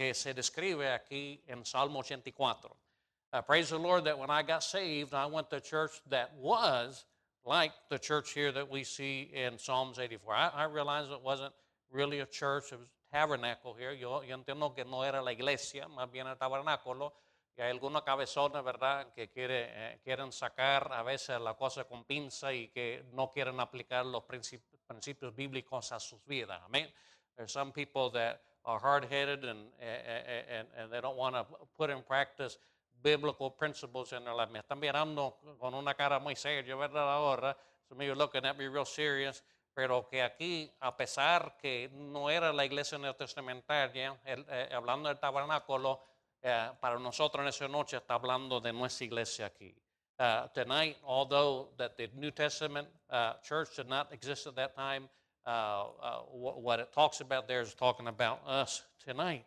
Que se describe aquí en Salmo 84. Uh, praise the Lord that when I got saved, I went to a church that was like the church here that we see in Psalms 84. I, I realized it wasn't really a church, it was a tabernacle here. Yo, yo entiendo que no era la iglesia, más bien el tabernáculo. Y hay algunos cabezones, ¿verdad?, que quiere, eh, quieren sacar a veces la cosa con pinza y que no quieren aplicar los principios, principios bíblicos a sus vidas. Amén. There's some people that are hard headed and, and, and they don't want to put in practice biblical principles in their life. Me están mirando con una cara muy seria, ¿verdad? Ahora, some of you looking at me real serious, pero que aquí, a pesar que no era la iglesia neotestamentaria, el, eh, hablando del tabernáculo, eh, para nosotros en esa noche está hablando de nuestra iglesia aquí. Uh, tonight, although that the New Testament uh, church did not exist at that time, uh, uh, what it talks about there is talking about us tonight.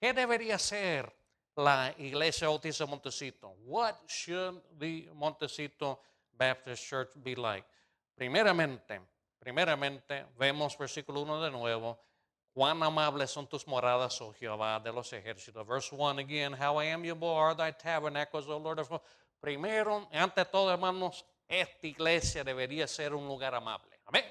¿Qué debería ser la Iglesia Bautista Montecito? What should the Montecito Baptist Church be like? Primeramente, primeramente, vemos versículo 1 de nuevo. Cuán amables son tus moradas, oh Jehová de los ejércitos. Verse 1 again, how amiable are thy tabernacles, O Lord of Primero, ante todo, hermanos, esta iglesia debería ser un lugar amable. Amén.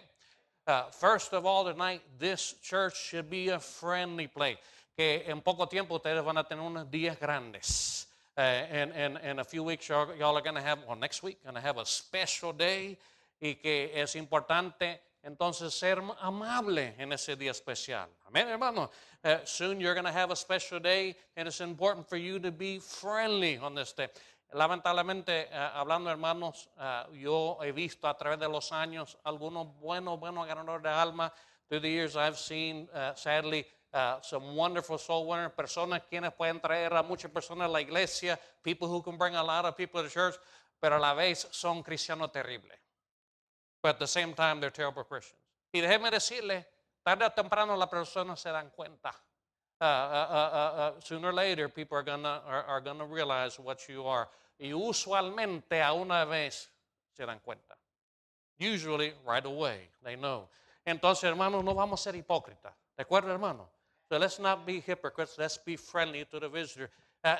Uh, first of all, tonight, this church should be a friendly place. Que en poco tiempo ustedes van a tener unos días grandes. Uh, and, and, and a few weeks, y'all, are going to have, well, next week, going to have a special day. Y que es importante entonces ser amable en ese día especial. Amén, hermano. Uh, soon you're going to have a special day, and it's important for you to be friendly on this day. Lamentablemente, uh, hablando hermanos, uh, yo he visto a través de los años algunos buenos, buenos ganadores de alma. Through the years, I've seen, uh, sadly, some wonderful soul winners, personas quienes pueden traer a muchas personas a la iglesia, people who can bring a lot of people to church, pero a la vez son cristianos terribles. But at the same time, they're terrible Christians. Y déjeme decirle, tarde o temprano las personas se dan cuenta. Uh, uh, uh, sooner or later, people are gonna are, are gonna realize what you are. Y usualmente a una vez se dan cuenta. Usually, right away, they know. Entonces, hermanos, no vamos a ser hipócritas. ¿De acuerdo, hermano? So let's not be hypocrites. Let's be friendly to the visitor.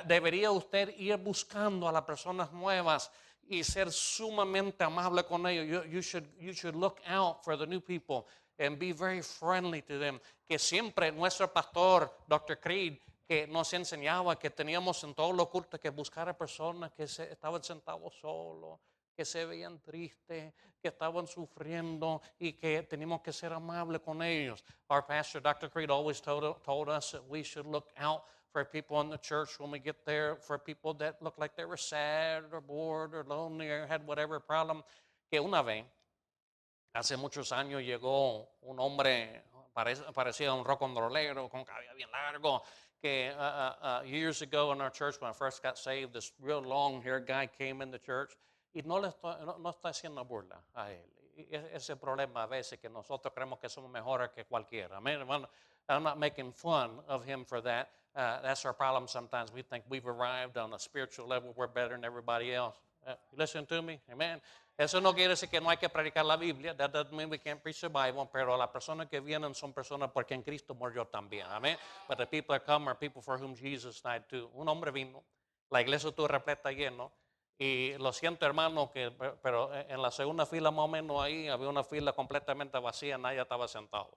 debería usted ir buscando a las personas nuevas y ser sumamente amable con ellos. You, you, should, you should look out for the new people and be very friendly to them. Que siempre nuestro pastor, Dr. Creed, que nos enseñaba que teníamos en todos los cultos que buscar a personas que se, estaban sentados solos, que se veían tristes, que estaban sufriendo y que teníamos que ser amables con ellos. Our pastor, Dr. Creed, always told, told us that we should look out for people in the church when we get there, for people that look like they were sad or bored or lonely or had whatever problem. Que una vez Hace muchos años llegó un hombre parecido a un rollero, con cabello bien largo, que uh, uh, uh, years ago in our church, when I first got saved, this real long-haired guy came in the church y no, le está haciendo burla a él. ese problema a veces que nosotros creemos que somos mejores que cualquiera. Amén, hermano. I'm not making fun of him for that. Uh, that's our problem sometimes. We think we've arrived on a spiritual level, we're better than everybody else. Uh, listen to me, amen. Eso no quiere decir que no hay que predicar la Biblia. That doesn't mean we can't preach the Bible. Pero las personas que vienen son personas porque en Cristo murió también. Amén. But the people that come are people for whom Jesus died too. Un hombre vino. La iglesia estuvo repleta lleno. Y lo siento, hermano, que, pero en la segunda fila más o menos ahí había una fila completamente vacía, nadie estaba sentado.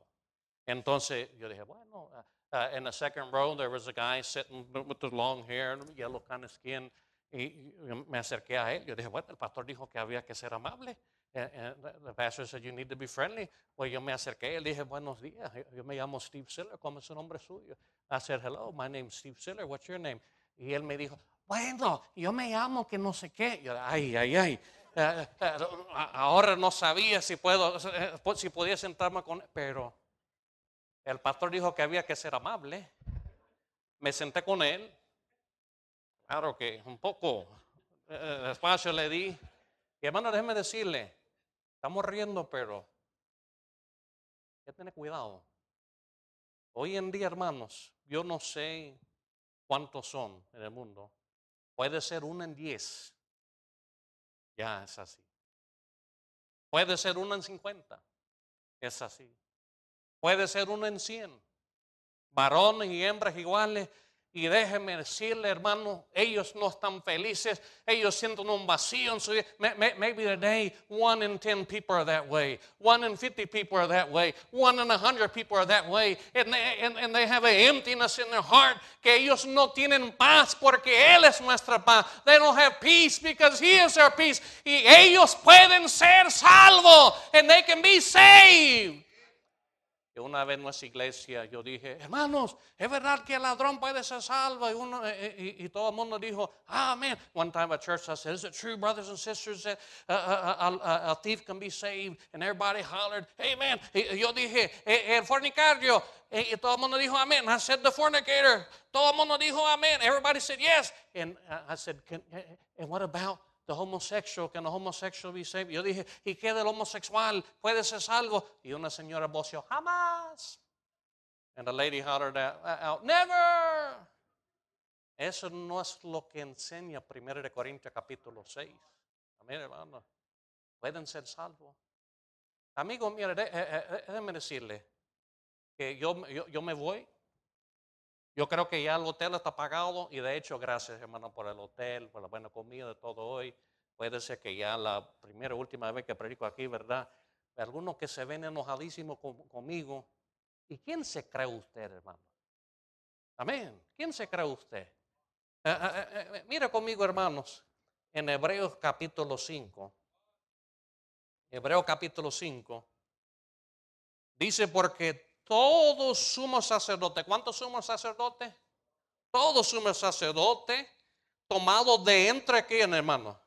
Entonces yo dije, bueno, uh, uh in the second row there was a guy sitting with the long hair, yellow kind of skin. Y me acerqué a él. Yo dije, bueno, el pastor dijo que había que ser amable. And, and the- the pastor said, You need to be friendly. Pues yo me acerqué y le dije, Buenos días. Yo- me llamo Steve Siller. ¿Cómo es su nombre suyo? I said, Hello, my name's Steve Siller. What's your name? Y él me dijo, Bueno, yo me llamo que no sé qué. Yo, ay, ay, ay. Eh, eh, a- ahora no sabía si puedo, eh, si podía sentarme con él, pero el pastor dijo que había que ser amable. Me senté con él. Claro que un poco eh, despacio le di. Y hermano, déjeme decirle, estamos riendo, pero hay que tener cuidado. Hoy en día, hermanos, yo no sé cuántos son en el mundo. Puede ser uno en diez. Ya es así. Puede ser uno en cincuenta. Es así. Puede ser uno en cien. Varones y hembras iguales. Y déjeme decirle, hermano, ellos no están felices. Ellos sienten un vacío en su vida. May- may- Maybe today, one in ten people are that way. One in fifty people are that way. One in a hundred people are that way. And they, and they have an emptiness in their heart que ellos no tienen paz porque Él es nuestra paz. They don't have peace because He is our peace. Y ellos pueden ser salvos. And they can be saved. Una vez en nuestra iglesia yo dije, hermanos, es verdad que el ladrón puede ser salvo. Eh, eh, y, todo el mundo dijo, amen. One time at church I said, is it true, brothers and sisters, that uh, uh, uh, a, a thief can be saved? And everybody hollered, amen. Yo dije, "Eh, el fornicario. Y todo el mundo dijo, amen. I said, the fornicator. Todo el mundo dijo, amen. Everybody said, yes. And I said, and what about the homosexual, can the homosexual be saved? Yo dije, ¿y qué del homosexual? ¿Puede ser salvo? Y una señora voció, jamás. And the lady hollered out, out, never. Eso no es lo que enseña 1 de Corintios capítulo 6. Amén, hermano. Pueden ser salvos. Amigo, mire, de- eh, eh, déjeme decirle que yo, yo, yo me voy. Yo creo que ya el hotel está pagado y de hecho, gracias hermano por el hotel, por la buena comida, todo hoy. Puede ser que ya la primera última vez que predico aquí, ¿verdad? Algunos que se ven enojadísimos con- conmigo. ¿Y quién se cree usted, hermano? Amén. ¿Quién se cree usted? Eh, eh, eh, mira conmigo, hermanos, en Hebreos capítulo 5. Hebreos capítulo 5. Dice, porque todo sumo sacerdote, ¿cuántos sumos sacerdotes? Todo sumo sacerdote tomado de entre quién, hermano?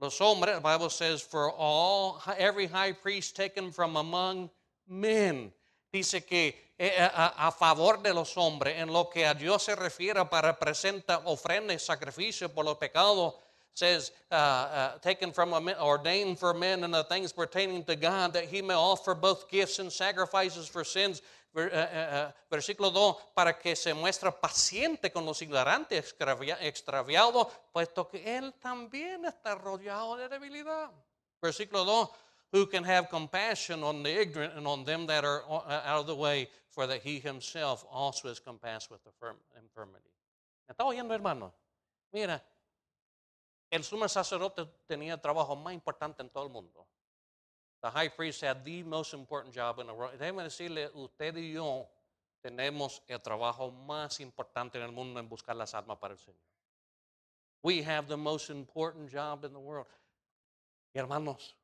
Los hombres, the Bible says, for all, every high priest taken from among men. Dice que eh, a, a favor de los hombres, en lo que a Dios se refiere para presentar ofrenda y sacrificio por los pecados, says, uh, uh, taken from a men, ordained for men and the things pertaining to God, that he may offer both gifts and sacrifices for sins. Eh, eh, eh, versículo 2, para que se muestre paciente con los ignorantes extravia- extraviados, puesto que él también está rodeado de debilidad. Versículo 2, who can have compassion on the ignorant and on them that are uh, out of the way, for that he himself also is compassed with infirmity. ¿Me está oyendo, hermano? Mira, el sumo sacerdote tenía el trabajo más importante en todo el mundo. The high priest had the most important job in the world. Déjeme decirle, usted y yo tenemos el trabajo más importante en el mundo en buscar las almas para el Señor. We have the most important job in the world. Y hermanos,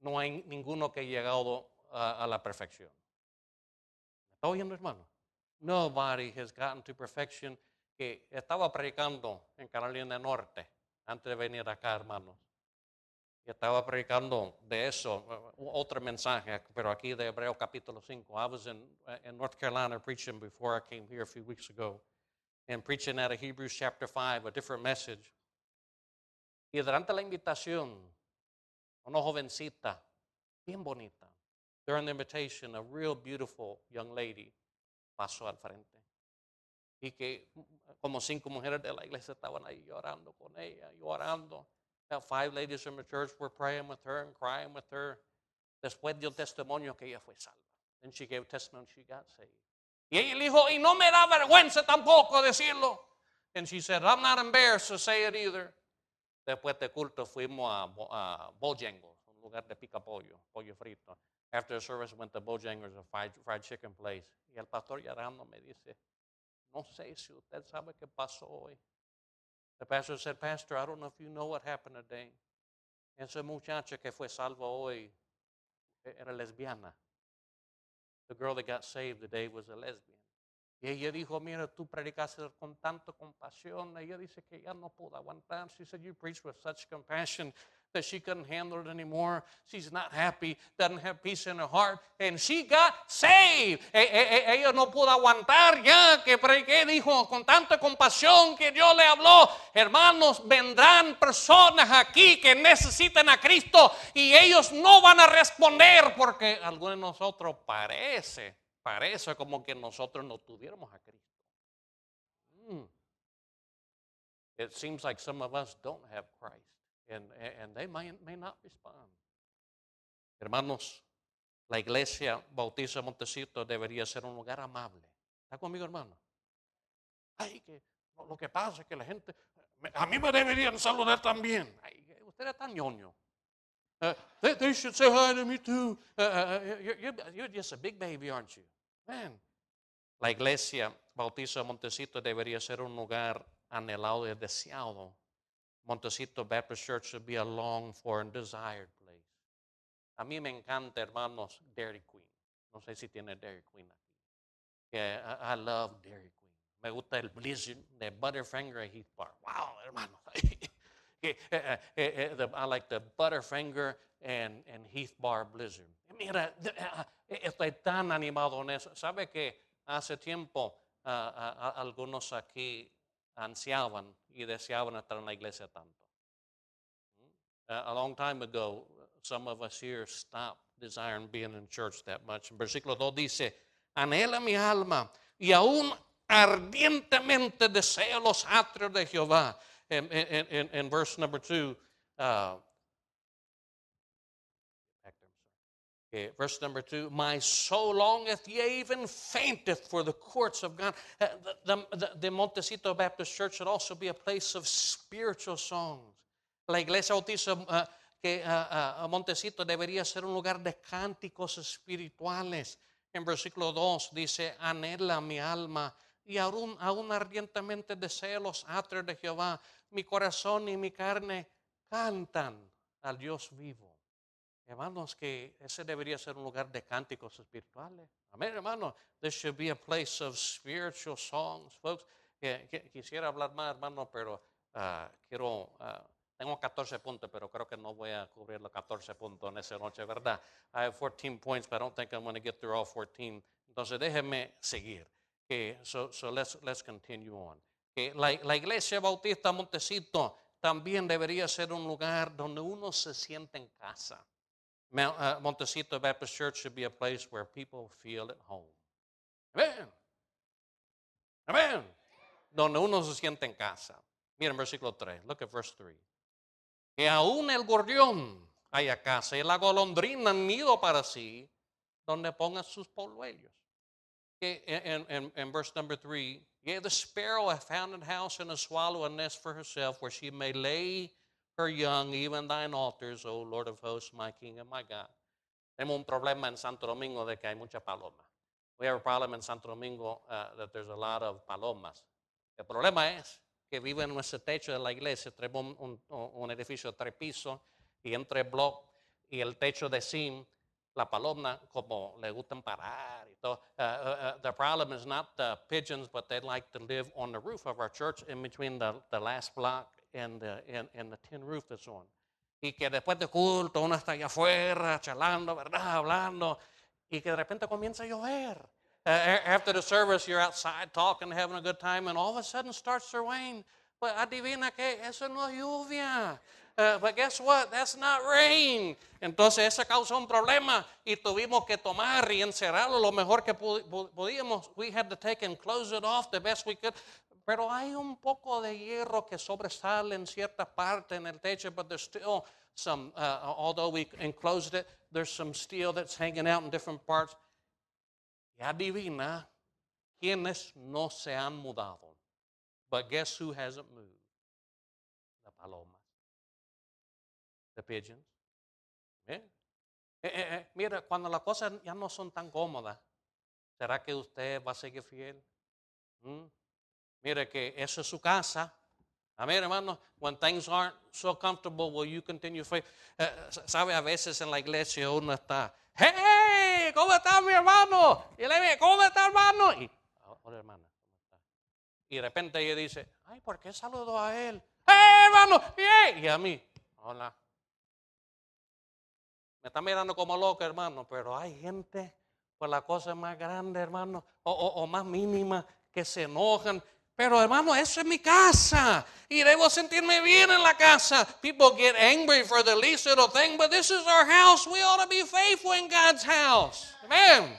no hay ninguno que haya llegado a, a la perfección. ¿Me está oyendo, hermano? Nobody has gotten to perfection. Que estaba predicando en Carolina del Norte antes de venir acá, hermanos. Y estaba predicando de eso, uh, otro mensaje, pero aquí de Hebreo capítulo 5. I was in, uh, in North Carolina preaching before I came here a few weeks ago, and preaching out of Hebrews chapter 5, a different message. Y durante la invitación, una jovencita, bien bonita, during the invitation, a real beautiful young lady pasó al frente. Y que mm, como cinco mujeres de la iglesia estaban ahí llorando con ella, llorando. Five ladies from the church were praying with her and crying with her. Después dio testimonio que ella fue salva. Then she gave testimony she got saved. Y ella dijo, y no me da vergüenza tampoco decirlo. And she said, I'm not embarrassed to say it either. Después de culto fuimos a, a Bojangles, un lugar de pica pollo, pollo frito. After the service went to Bojangles, a fried, fried chicken place. Y el pastor llorando me dice, no sé si usted sabe qué pasó hoy. The pastor said, Pastor, I don't know if you know what happened today. esa muchacha que fue salva hoy era lesbiana. The girl that got saved today was a lesbian. Y ella dijo, mira, tú predicaste con tanta compasión. Ella dice que ya no pudo aguantar. She said, you preached with such compassion that she couldn't handle it anymore. She's not happy, doesn't have peace in her heart. And she got saved. E- e- e- ella no pudo aguantar ya que prediqué, dijo, con tanta compasión que Dios le habló. Hermanos, vendrán personas aquí que necesitan a Cristo y ellos no van a responder porque algunos de nosotros parece, parece como que nosotros no tuviéramos a Cristo. Mm. It seems like some of us don't have Christ and, they may, not respond. Hermanos, la iglesia Bautista Montecito debería ser un lugar amable. ¿Está conmigo, hermano? Ay, que lo, que pasa es que la gente, a mí me deberían saludar también. Usted es tan ñoño. Uh, they, should say hi to me too. You're, you're- you're just a big baby, aren't you? Man. La iglesia Bautista Montecito debería ser un lugar anhelado y deseado. Montecito Baptist Church should be a longed for and desired place. A mí me encanta, hermanos, Dairy Queen. No sé si tiene Dairy Queen aquí. Yeah, I, I love Dairy Queen. Me gusta el Blizzard de Butterfinger y Heath Bar. Wow, hermano. Eh, eh, eh, eh, the- I like the Butterfinger and, and Heath Bar Blizzard. Mira, ah, eh, estoy tan animado en eso. ¿Sabe que hace tiempo ah, ah, algunos aquí ansiaban y deseaban estar en la iglesia tanto? Uh, a long time ago, some of us here stopped desiring being in church that much. En versículo 2 dice, anhela mi alma y aún ardientemente deseo los atrios de Jehová. En verse number 2, uh, Okay, verse number 2, my soul longeth, yea, even fainteth for the courts of God. Uh, the, the, the Montecito Baptist Church should also be a place of spiritual songs. La iglesia bautista uh, que uh, uh, Montecito debería ser un lugar de cánticos espirituales. En versículo 2 dice, anhela mi alma y aún, aún ardientemente desea los atrios de Jehová. Mi corazón y mi carne cantan al Dios vivo. Hermanos, que ese debería ser un lugar de cánticos espirituales. Amén, hermano. This should be a place of spiritual songs, folks. Quisiera hablar más, hermano, pero ah, quiero, ah, tengo 14 puntos, pero creo que no voy a cubrir los 14 puntos en esa noche, ¿verdad? I have 14 points, but I don't think I'm going to get through all 14. Entonces, déjenme seguir. Okay, so, so let's, let's continue on. Okay, la, la iglesia bautista Montecito también debería ser un lugar donde uno se siente en casa. Uh, Montecito Baptist Church should be a place where people feel at home. Amen. Amen. Donde uno se siente en casa. Miren versículo 3. Look at verse 3. Que aún el gorrión haya casa y la golondrina nido para sí, donde ponga sus polluelos. In, in, in verse number 3, Yea, the sparrow hath found a house and a swallow a nest for herself, where she may lay her young, even thine altars, O Lord of hosts, my King and my God. Tenemos un problema en Santo Domingo de que hay. We have a problem in Santo Domingo uh, that there's a lot of palomas. El problema es que vive en nuestro techo de la iglesia. Tenemos un, un- un edificio de tres pisos y entre block y el techo de zinc, la paloma como le gustan parar y todo. Uh, uh, uh, the problem is not the pigeons, but they like to live on the roof of our church in between the, the last block the, tin roof that's on. Y que después de culto uno está allá afuera charlando, ¿verdad? Hablando. Y que de repente comienza a llover. Uh, after the service, you're outside talking, having a good time, and all of a sudden starts to rain. Pues adivina que eso no es lluvia. Uh, but guess what? That's not rain. Entonces eso causó un problema y tuvimos que tomar y encerrarlo lo mejor que podíamos. We had to take and close it off the best we could. Pero hay un poco de hierro que sobresale en cierta parte en el techo, but there's still some, uh, although we enclosed it, there's some steel that's hanging out in different parts. Y adivina quiénes no se han mudado. But guess who hasn't moved? La paloma. The pigeons. Eh, eh, eh, mira, cuando las cosas ya no son tan cómodas, ¿será que usted va a seguir fiel? ¿Mm? Mire que eso es su casa. Amén, hermano. When things aren't so comfortable, will you continue faith? Eh, Sabe, a veces en la iglesia uno está, hey, ¿cómo está mi hermano? Y le dice, ¿cómo está hermano? Y, hola hermana. Y de repente ella dice, ay, ¿por qué saludo a él? ¡Hey, hermano! ¡Hey! Y a mí, hola. Me está mirando como loco, hermano, pero hay gente por la cosa más grande, hermano, o, o- o más mínima, que se enojan. Pero, hermano, eso es mi casa. Y debo sentirme bien en la casa. People get angry for the least little thing, but this is our house. We ought to be faithful in God's house. Amen.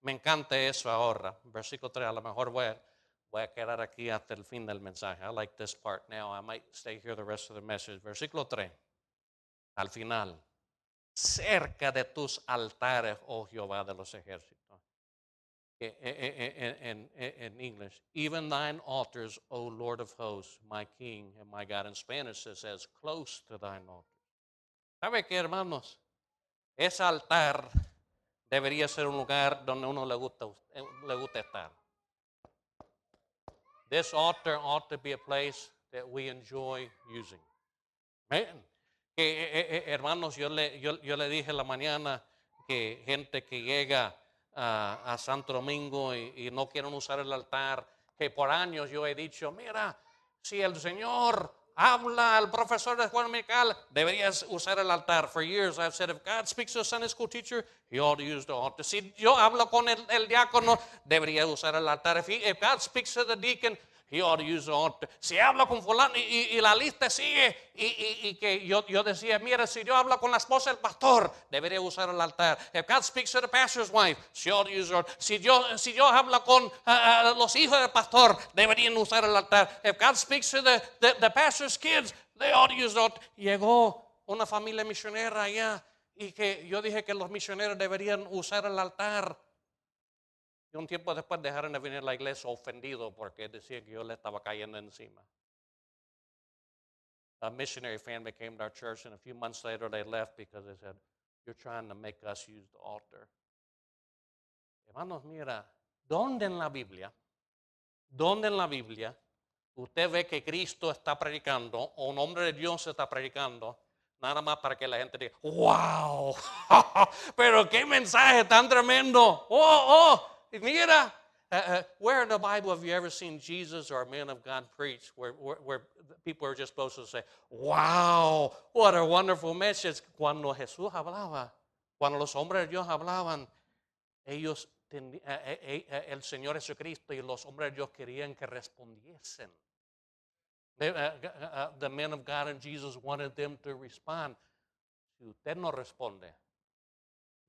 Me encanta eso ahora. Versículo 3, a lo mejor voy a, voy a quedar aquí hasta el fin del mensaje. I like this part now. I might stay here the rest of the message. Versículo 3, al final. Cerca de tus altares, oh Jehová de los ejércitos. En, en, en English, even thine altars, O Lord of hosts, my King and my God. In Spanish it says, close to thine altars. ¿Sabe qué, hermanos? Ese altar debería ser un lugar donde uno le gusta, eh, le gusta estar. This altar ought to be a place that we enjoy using. Amen. Eh, eh, eh, hermanos, yo le, yo, yo le dije la mañana que gente que llega a, a Santo Domingo y, no quieren usar el altar, que por años yo he dicho, mira, si el Señor habla al profesor de escuela dominical, deberías usar el altar. For years I've said, if God speaks to a Sunday school teacher, he ought to use the altar. Si yo hablo con el, diácono, debería usar el altar. If God speaks to the deacon, Si hablo con fulano y, y- y la lista sigue y, y- que yo, yo decía, mira, si yo hablo con la esposa del pastor, debería usar el altar. If God speaks to the pastor's wife, she ought to use altar. Si yo, si yo hablo con ah, los hijos del pastor, deberían usar el altar. If God speaks to the, the, the pastor's kids, they ought to use altar. Llegó una familia misionera allá y que yo dije que los misioneros deberían usar el altar. Y un tiempo después dejaron de venir a la iglesia ofendido porque decían que yo le estaba cayendo encima. A missionary family came to our church, and a few months later they left because they said, You're trying to make us use the altar. Hermanos, mira, ¿dónde en la Biblia, dónde en la Biblia usted ve que Cristo está predicando o un hombre de Dios está predicando? Nada más para que la gente diga, wow, pero qué mensaje tan tremendo. Oh, oh, mira, uh, uh, where in the Bible have you ever seen Jesus or a man of God preach where, where, where people are just supposed to say, wow, what a wonderful message? Cuando Jesús hablaba, cuando los hombres de Dios hablaban, ellos, tendi- eh, eh, eh, eh, el Señor Jesucristo y los hombres de Dios querían que respondiesen. They, uh, uh, the men of God and Jesus wanted them to respond. Si usted no responde,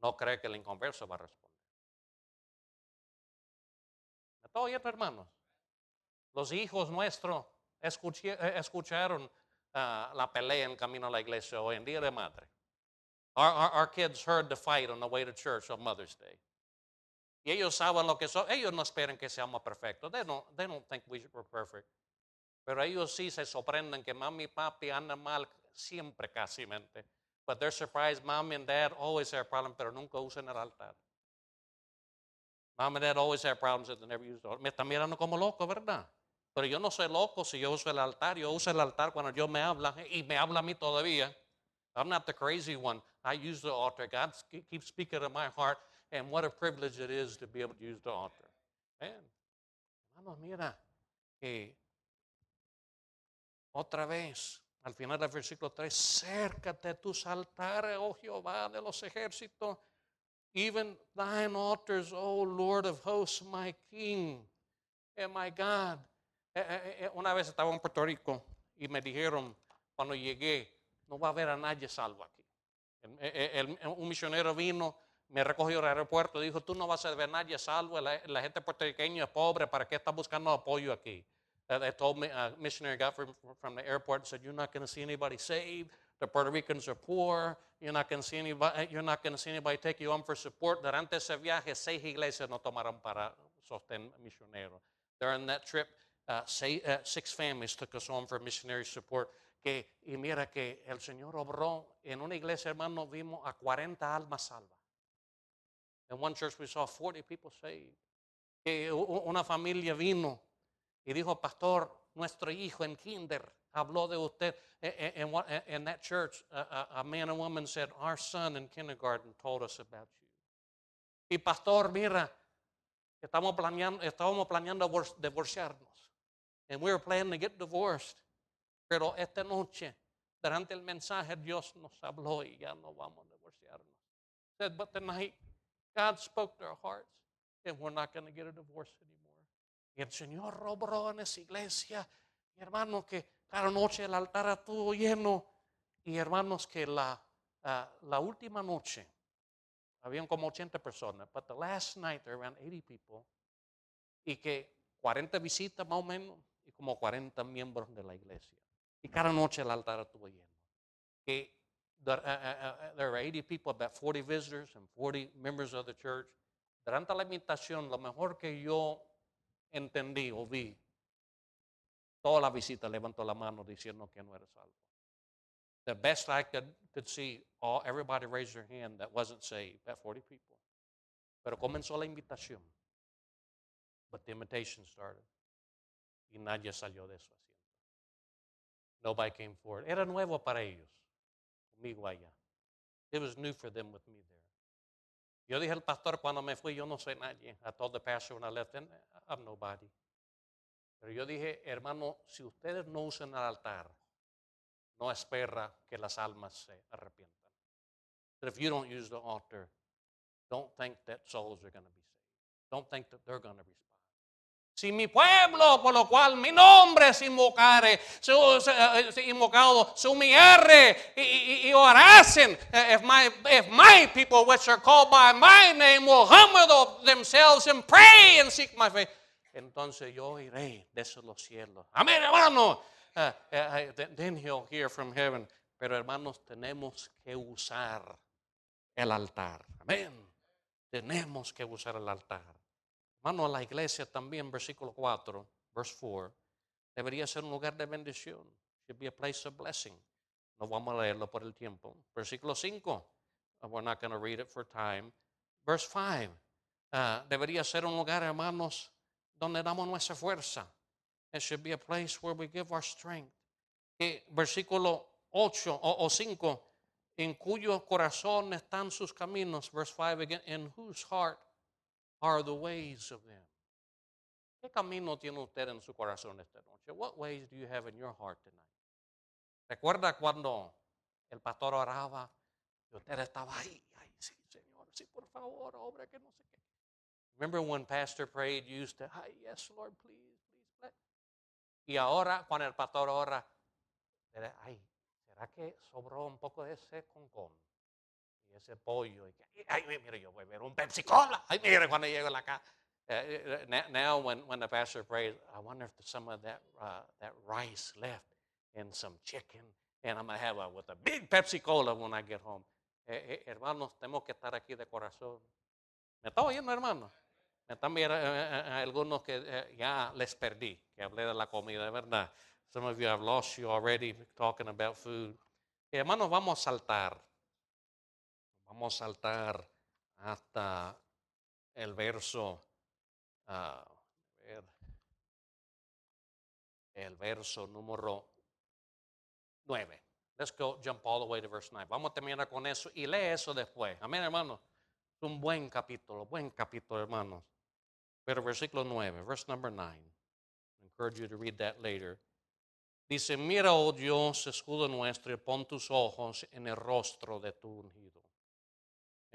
no cree que el inconverso va a responder. Está oyendo, hermanos? Los hijos nuestros escuché- eh, escucharon ah, la pelea en camino a la iglesia hoy en día de madre. Our, our, our kids heard the fight on the way to church on Mother's Day. Y ellos saben lo que son. Ellos no esperan que seamos perfectos. They don't, they don't think we were perfect. Pero ellos sí se sorprenden que mami y papi andan mal siempre casi. But they're surprised mommy and dad always have problems, pero nunca usan el altar. Mom and dad always have problems that they never use the altar. Me están mirando como loco, ¿verdad? Pero yo no soy loco si yo uso el altar. Yo uso el altar cuando Dios me habla y me habla a mí todavía. I'm not the crazy one. I use the altar. God keeps speaking to my heart, and what a privilege it is to be able to use the altar. Man, hermanos, mira, que otra vez, al final del versículo 3, cércate tus altares, oh Jehová de los ejércitos, even thine altars, oh Lord of hosts, my King and my God. Eh, eh, eh, una vez estaba en Puerto Rico y me dijeron cuando llegué, no va a haber a nadie salvo aquí. El- el- el- un misionero vino, me recogió al aeropuerto dijo, tú no vas a ver a nadie salvo, la, la gente puertorriqueña es pobre, ¿para qué estás buscando apoyo aquí? Uh, they told me, a missionary got from, from the airport said, you're not going to see anybody saved. The Puerto Ricans are poor. You're not going to see anybody, you're not going to see anybody take you on for support. Durante ese viaje, seis iglesias no tomaron para sostén misionero. During that trip, uh, say, uh, six families took us on for missionary support. Que, y mira que el Señor obró en una iglesia, hermano, vimos a 40 almas salvas. In one church we saw 40 people saved. Que una familia vino y dijo, pastor, nuestro hijo en kinder habló de usted. In, in, in that church, a, a man and woman said, Our son in kindergarten told us about you. Y pastor, mira, estamos planeando, estábamos planeando divorciarnos. And we were planning to get divorced. Pero esta noche, durante el mensaje, Dios nos habló y ya no vamos a divorciarnos. Said, but tonight, God spoke to our hearts, and we're not going to get a divorce anymore. Y el Señor obró en esa iglesia. Y hermanos, que cada noche el altar estuvo lleno. Y hermanos, que la, uh, la última noche, habían como 80 personas, but the last night there were around 80 people. Y que 40 visitas más o menos y como 40 miembros de la iglesia. Y cada noche el altar estuvo lleno. Que there, uh, uh, there were 80 people, about 40 visitors and 40 members of the church. Durante la invitación, lo mejor que yo entendí o vi, toda la visita levantó la mano diciendo que no era salvo. The best I could, could see, all, everybody raised their hand that wasn't saved, about 40 people. Pero comenzó la invitación. But the invitation started. Y nadie salió de su asiento. Nobody came forward. Era nuevo para ellos. Conmigo allá. It was new for them with me there. Yo dije al pastor cuando me fui, yo no soy nadie. I told the pastor when I left, and I'm nobody. Pero yo dije, hermano, si ustedes no usan el altar, no espera que las almas se arrepientan. But if you don't use the altar, don't think that souls are going to be saved. Don't think that they're going to respond. Si mi pueblo, por lo cual mi nombre es invocare, se, se, se invocado, se humillare y, y, y orasen, if my, if my people which are called by my name will humble themselves and pray and seek my face, entonces yo iré desde los cielos. Amén, hermano. Then he'll hear from heaven. Pero hermanos, tenemos que usar el altar. Amén. Tenemos que usar el altar. Hermano, la iglesia también, versículo 4, verse 4, debería ser un lugar de bendición. Should be a place of blessing. No vamos a leerlo por el tiempo. Versículo 5, we're not going to read it for time. Verse 5, uh, debería ser un lugar, hermanos, donde damos nuestra fuerza. It should be a place where we give our strength. Y versículo 8 o, o 5, en cuyo corazón están sus caminos. Verse 5 again, in whose heart are the ways of them. ¿Qué camino tiene usted en su corazón esta noche? What ways do you have in your heart tonight? ¿Recuerda cuando el pastor oraba y usted estaba ahí? Ay, sí, Señor, sí, por favor, obra que no sé qué. Remember when pastor prayed, you used to, ay, yes, Lord, please, please, bless. Y ahora, cuando el pastor ora, ay, ¿será que sobró un poco de ese concón? Ese pollo. Y, ay, mire, yo voy a ver un Pepsi Cola. Ay, mire, cuando llego a la casa. Uh, now, when, when the pastor prays, I wonder if some of that, uh, that rice left and some chicken, and I'm going to have a, with a big Pepsi Cola when I get home. Eh, eh, hermanos, tenemos que estar aquí de corazón. ¿Me está oyendo, hermano? Me están viendo eh, algunos que ya les perdí, que hablé de la comida, verdad. Some of you have lost you already talking about food. hermanos, vamos a saltar. Vamos a saltar hasta el verso, uh, el verso número 9. Let's go jump all the way to verse 9. Vamos a terminar con eso y lee eso después. Amén, hermanos. Es un buen capítulo, buen capítulo, hermanos. Pero versículo 9, verse number 9. I encourage you to read that later. Dice, mira, oh Dios, escudo nuestro, y pon tus ojos en el rostro de tu ungido.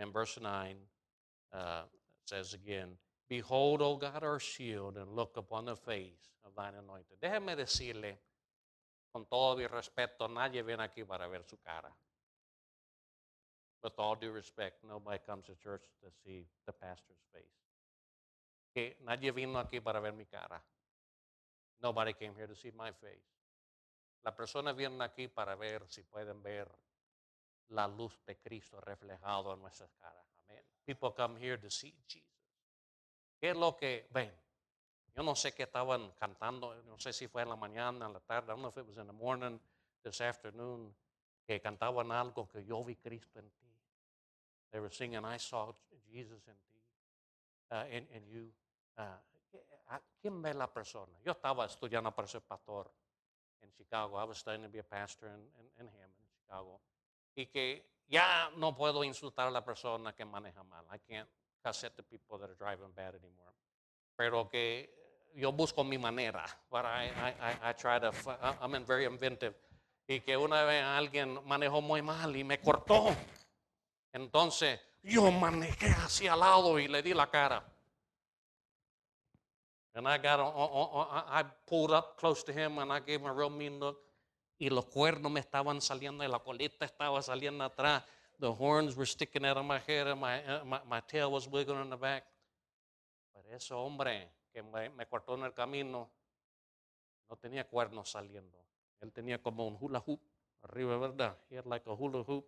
And verse 9 uh, says again, Behold, O God, our shield, and look upon the face of thine anointed. Déjeme decirle, con todo mi respeto, nadie viene aquí para ver su cara. With all due respect, nobody comes to church to see the pastor's face. Que nadie vino aquí para ver mi cara. Nobody came here to see my face. La persona viene aquí para ver si pueden ver la luz de Cristo reflejado en nuestras caras. Amén. People come here to see Jesus. ¿Qué es lo que ven? Yo no sé qué estaban cantando, no sé si fue en la mañana, en la tarde, I don't know if it was in the morning, this afternoon, que cantaban algo que yo vi Cristo en ti. They were singing, I saw Jesus in thee, uh, in, in you. Uh, ¿a quién ve la persona? Yo estaba estudiando para ser pastor en Chicago. I was studying to be a pastor in, in, in Hammond, Chicago. Y que ya no puedo insultar a la persona que maneja mal. I can't cuss at the people that are driving bad anymore. Pero que yo busco mi manera. But I, I, I, try to, I'm very inventive. Y que una vez alguien manejó muy mal y me cortó. Entonces yo manejé hacia al lado y le di la cara. And I got, on, on- on- I pulled up close to him and I gave him a real mean look. Y los cuernos me estaban saliendo y la colita estaba saliendo atrás. The horns were sticking out of my head and my, uh, my, my tail was wiggling in the back. Pero ese hombre que me, me cortó en el camino no tenía cuernos saliendo. Él tenía como un hula hoop arriba, ¿verdad? He had like a hula hoop.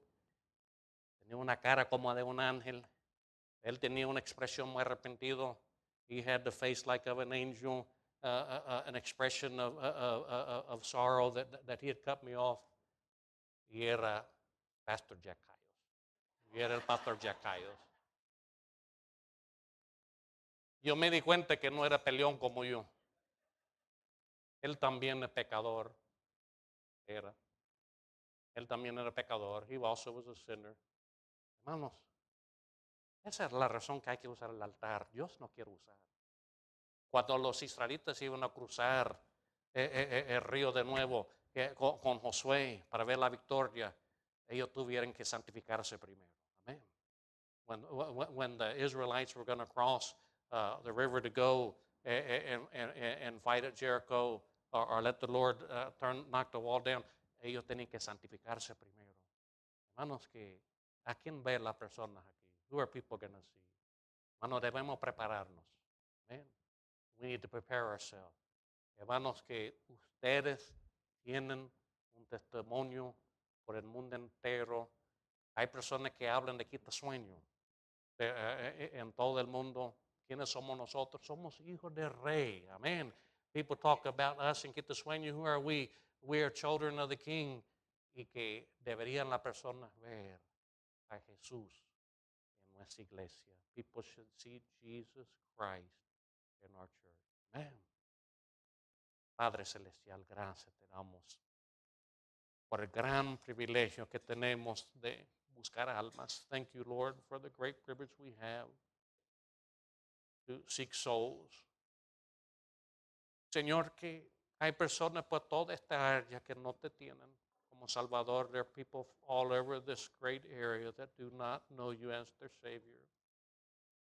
Tenía una cara como de un ángel. Él tenía una expresión muy arrepentido. He had the face like of an angel, uh, uh, uh, an expression of, uh, uh, of sorrow that, that he had cut me off. Y era Pastor Jack Cayos. Y era el Pastor Jack Cayos. Yo me di cuenta que no era peleón como yo. Él también es pecador. Era. Él también era pecador. He also was a sinner. Hermanos, esa es la razón que hay que usar el altar. Dios no quiere usar. Cuando los israelitas iban a cruzar eh, eh, eh, el río de nuevo con, Josué para ver la victoria, ellos tuvieron que santificarse primero. Amén. When, when, the Israelites were going to cross uh, the river to go and, and, and, fight at Jericho or, or let the Lord uh, turn, knock the wall down, ellos tenían que santificarse primero. Hermanos, que ¿a quién ve las personas aquí? Who are people going to see? Hermanos, debemos prepararnos. Amen. We need to prepare ourselves. Hermanos, que ustedes tienen un testimonio por el mundo entero. Hay personas que hablan de quita sueño de, eh, eh, en todo el mundo. ¿Quiénes somos nosotros? Somos hijos del rey. Amén. People talk about us and quita sueño. Who are we? We are children of the king. Y que deberían las personas ver a Jesús en nuestra iglesia. People should see Jesus Christ in our church. Amen. Padre Celestial, gracias te damos por el gran privilegio que tenemos de buscar almas. Thank you, Lord, for the great privilege we have to seek souls. Señor, que hay personas por toda esta área que no te tienen como Salvador. There are people all over this great area that do not know you as their Savior.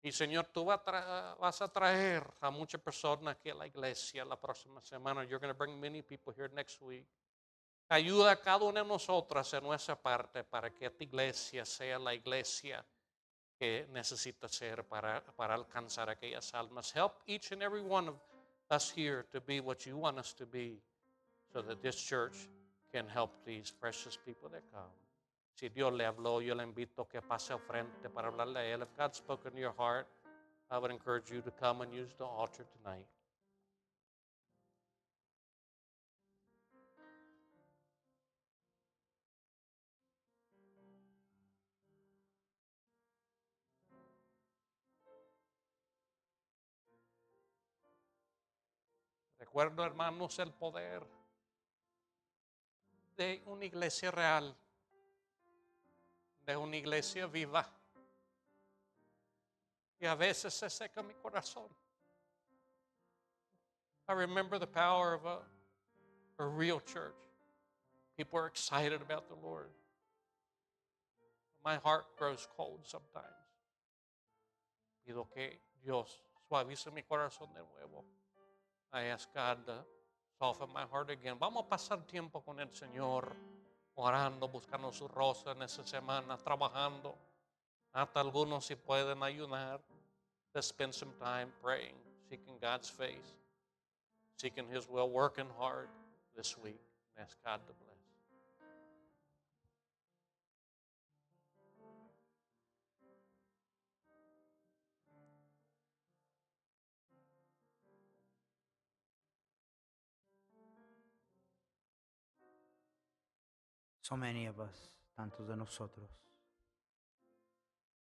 Y Señor, tú va a vas a traer a muchas personas aquí a la iglesia la próxima semana. You're going to bring many people here next week. Ayuda a cada uno de nosotros en nuestra parte para que esta iglesia sea la iglesia que necesita ser para, para alcanzar aquellas almas. Help each and every one of us here to be what you want us to be so that this church can help these precious people that come. Si Dios le habló, yo le invito que pase al frente para hablarle a él. If God's spoken to your heart, I would encourage you to come and use the altar tonight. Recuerdo, hermanos, el poder de una iglesia real, de una iglesia viva. Y a veces se seca mi corazón. I remember the power of a, a real church. People are excited about the Lord. My heart grows cold sometimes. Pido que Dios suavice mi corazón de nuevo. I ask God to soften my heart again. Vamos a pasar tiempo con el Señor, orando, buscando su rosa en esta semana, trabajando. Hasta algunos si pueden ayudar. Let's spend some time praying, seeking God's face, seeking His will, working hard this week. And ask God to bless. So many of us, tantos de nosotros,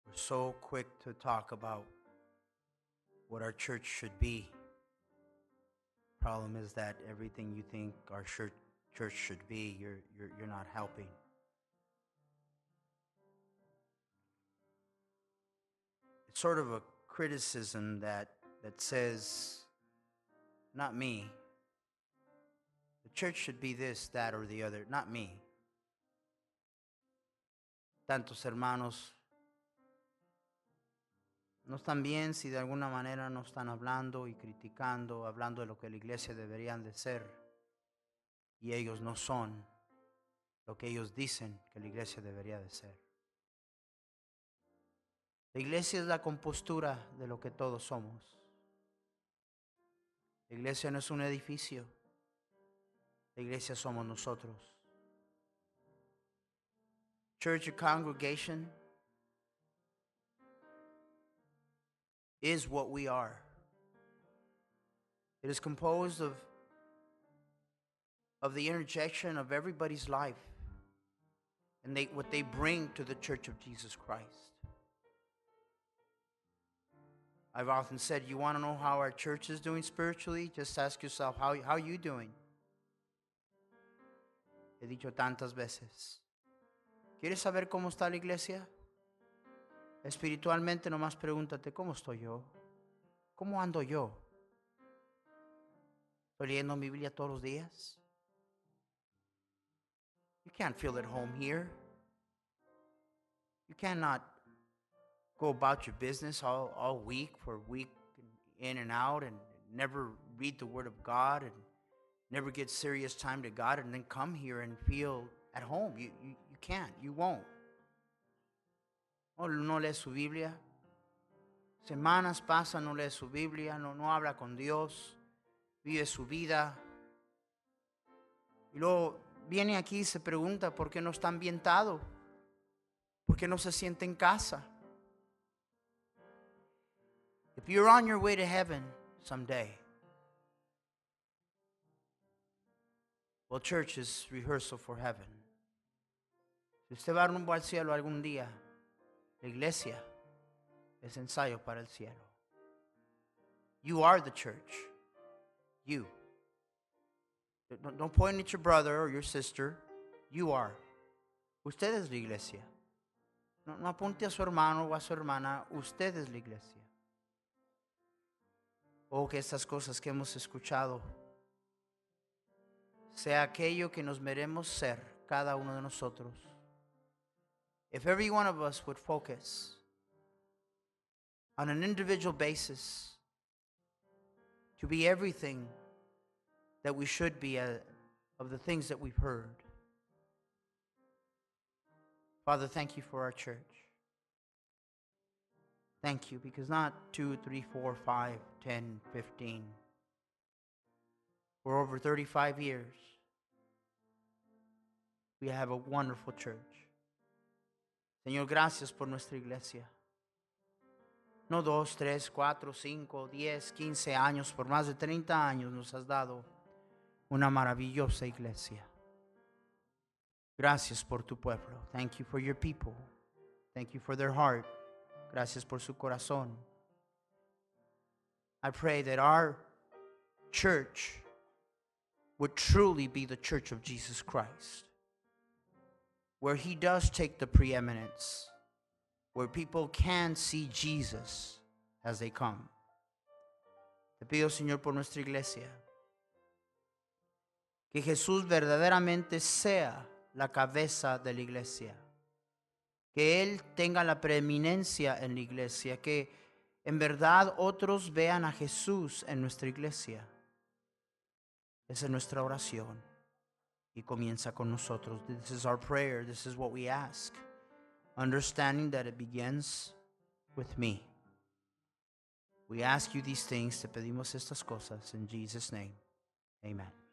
we're so quick to talk about what our church should be, problem is that everything you think our church, church should be, you're, you're, you're not helping. It's sort of a criticism that, that says, not me. The church should be this, that, or the other, not me. Tantos hermanos no están bien si de alguna manera no están hablando y criticando, hablando de lo que la iglesia deberían de ser. Y ellos no son lo que ellos dicen que la iglesia debería de ser. La iglesia es la compostura de lo que todos somos. La iglesia no es un edificio. La iglesia somos nosotros. Church congregation is what we are. It is composed of, of the interjection of everybody's life and they, what they bring to the church of Jesus Christ. I've often said, you want to know how our church is doing spiritually? Just ask yourself, how, how are you doing? He dicho tantas veces. ¿Quieres saber cómo está la iglesia? Espiritualmente nomás pregúntate, ¿cómo estoy yo? ¿Cómo ando yo? ¿Estoy leyendo mi Biblia todos los días? You can't feel at home here. You cannot go about your business all, all week for week in and out and never read the Word of God and never get serious time to God and then come here and feel at home. You, you, you can't. You won't. No, no lee su Biblia. Semanas pasan, no lee su Biblia, no, no habla con Dios, vive su vida. Y luego viene aquí y se pregunta por qué no está ambientado, por qué no se siente en casa. If you're on your way to heaven someday, well, church is rehearsal for heaven. Si usted va rumbo al cielo algún día, la iglesia es ensayo para el cielo. You are the church. You. Don't- point at your brother or your sister. You are. Usted es la iglesia. No, no apunte a su hermano o a su hermana. Usted es la iglesia. Oh, que estas cosas que hemos escuchado sea aquello que nos meremos ser cada uno de nosotros. If every one of us would focus on an individual basis to be everything that we should be uh, of the things that we've heard. Father, thank you for our church. Thank you because not two, three, four, five, ten, fifteen. For over 35 years, we have a wonderful church. Señor, gracias por nuestra iglesia. No dos, tres, cuatro, cinco, diez, quince años, por más de 30 años nos has dado una maravillosa iglesia. Gracias por tu pueblo. Thank you for your people. Thank you for their heart. Gracias por su corazón. I pray that our church would truly be the church of Jesus Christ where he does take the preeminence, where people can see Jesus as they come. Te pido, Señor, por nuestra iglesia, que Jesús verdaderamente sea la cabeza de la iglesia, que Él tenga la preeminencia en la iglesia, que en verdad otros vean a Jesús en nuestra iglesia. Esa es nuestra oración y comienza con nosotros. This is our prayer. This is what we ask. Understanding that it begins with me. We ask you these things. Te pedimos estas cosas in Jesus' name. Amen.